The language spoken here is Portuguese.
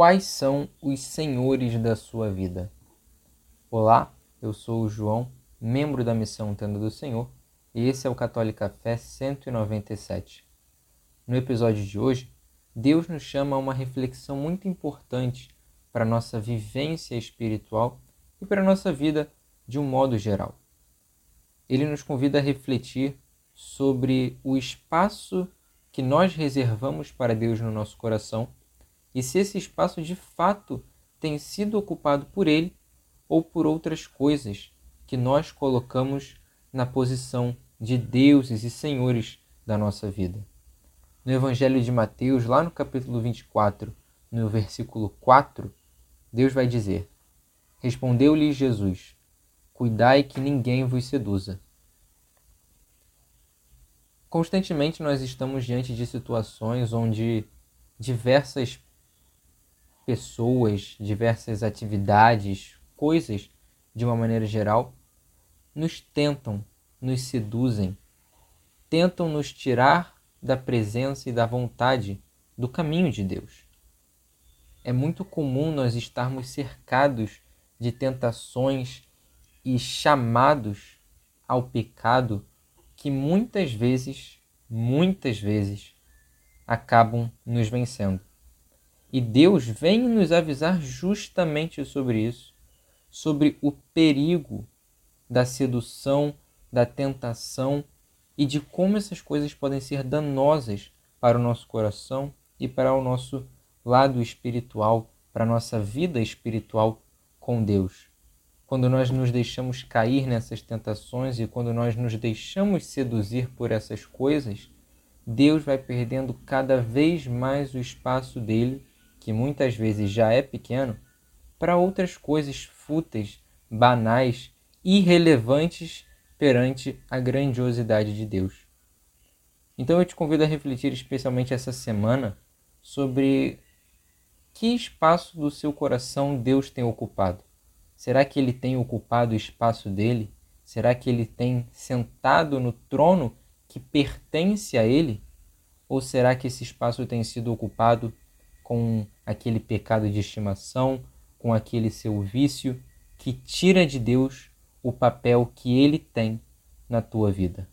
quais são os senhores da sua vida? Olá, eu sou o João, membro da Missão Tenda do Senhor, e esse é o Católica Fé 197. No episódio de hoje, Deus nos chama a uma reflexão muito importante para nossa vivência espiritual e para nossa vida de um modo geral. Ele nos convida a refletir sobre o espaço que nós reservamos para Deus no nosso coração e se esse espaço de fato tem sido ocupado por Ele ou por outras coisas que nós colocamos na posição de deuses e senhores da nossa vida. No Evangelho de Mateus, lá no capítulo 24, no versículo 4, Deus vai dizer: Respondeu-lhe Jesus: Cuidai que ninguém vos seduza. Constantemente nós estamos diante de situações onde diversas pessoas, diversas atividades, coisas, de uma maneira geral, nos tentam, nos seduzem, tentam nos tirar da presença e da vontade do caminho de Deus. É muito comum nós estarmos cercados de tentações e chamados ao pecado que muitas vezes, muitas vezes, acabam nos vencendo. E Deus vem nos avisar justamente sobre isso, sobre o perigo da sedução, da tentação e de como essas coisas podem ser danosas para o nosso coração e para o nosso lado espiritual, para a nossa vida espiritual com Deus. Quando nós nos deixamos cair nessas tentações e quando nós nos deixamos seduzir por essas coisas, Deus vai perdendo cada vez mais o espaço dele que muitas vezes já é pequeno, para outras coisas fúteis, banais, irrelevantes perante a grandiosidade de Deus. Então eu te convido a refletir especialmente essa semana sobre que espaço do seu coração Deus tem ocupado. Será que ele tem ocupado o espaço dele? Será que ele tem sentado no trono que pertence a ele? Ou será que esse espaço tem sido ocupado com aquele pecado de estimação, com aquele seu vício que tira de Deus o papel que ele tem na tua vida.